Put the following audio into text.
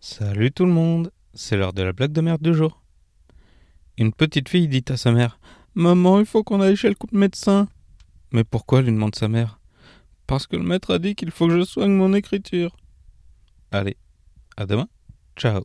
Salut tout le monde, c'est l'heure de la blague de merde du jour. Une petite fille dit à sa mère Maman, il faut qu'on aille chez le coup de médecin. Mais pourquoi lui demande sa mère Parce que le maître a dit qu'il faut que je soigne mon écriture. Allez, à demain, ciao.